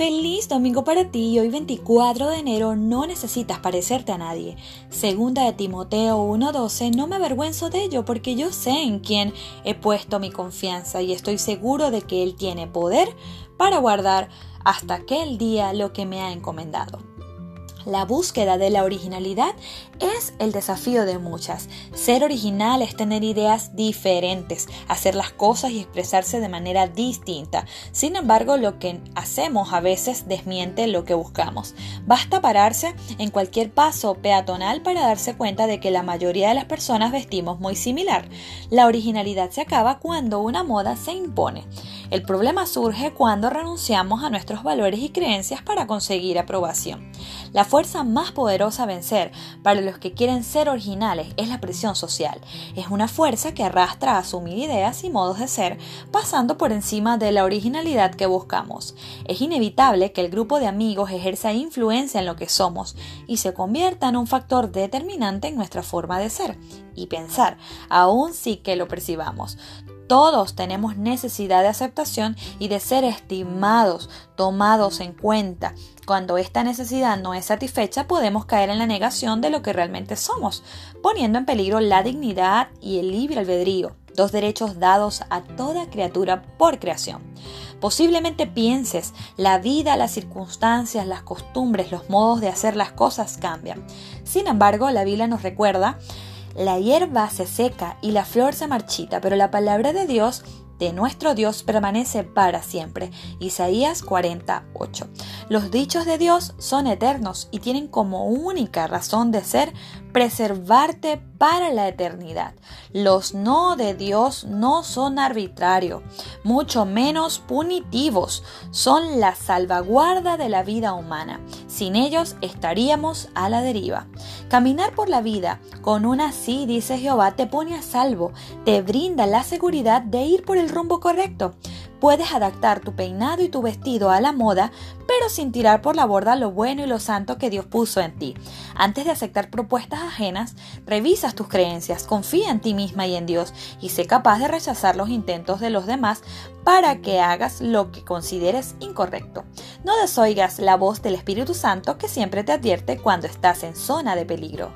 Feliz domingo para ti. Hoy 24 de enero no necesitas parecerte a nadie. Segunda de Timoteo 1:12, no me avergüenzo de ello porque yo sé en quién he puesto mi confianza y estoy seguro de que Él tiene poder para guardar hasta aquel día lo que me ha encomendado. La búsqueda de la originalidad es el desafío de muchas. Ser original es tener ideas diferentes, hacer las cosas y expresarse de manera distinta. Sin embargo, lo que hacemos a veces desmiente lo que buscamos. Basta pararse en cualquier paso peatonal para darse cuenta de que la mayoría de las personas vestimos muy similar. La originalidad se acaba cuando una moda se impone. El problema surge cuando renunciamos a nuestros valores y creencias para conseguir aprobación. La fuerza más poderosa a vencer para los que quieren ser originales es la presión social. Es una fuerza que arrastra a asumir ideas y modos de ser, pasando por encima de la originalidad que buscamos. Es inevitable que el grupo de amigos ejerza influencia en lo que somos y se convierta en un factor determinante en nuestra forma de ser y pensar, aun si que lo percibamos. Todos tenemos necesidad de aceptación y de ser estimados, tomados en cuenta. Cuando esta necesidad no es satisfecha, podemos caer en la negación de lo que realmente somos, poniendo en peligro la dignidad y el libre albedrío, dos derechos dados a toda criatura por creación. Posiblemente pienses, la vida, las circunstancias, las costumbres, los modos de hacer las cosas cambian. Sin embargo, la Biblia nos recuerda la hierba se seca y la flor se marchita, pero la palabra de Dios, de nuestro Dios, permanece para siempre. Isaías 48. Los dichos de Dios son eternos y tienen como única razón de ser preservarte para la eternidad. Los no de Dios no son arbitrarios, mucho menos punitivos, son la salvaguarda de la vida humana. Sin ellos estaríamos a la deriva. Caminar por la vida con una sí, dice Jehová, te pone a salvo, te brinda la seguridad de ir por el rumbo correcto. Puedes adaptar tu peinado y tu vestido a la moda, pero sin tirar por la borda lo bueno y lo santo que Dios puso en ti. Antes de aceptar propuestas ajenas, revisas tus creencias, confía en ti misma y en Dios y sé capaz de rechazar los intentos de los demás para que hagas lo que consideres incorrecto. No desoigas la voz del Espíritu Santo que siempre te advierte cuando estás en zona de peligro.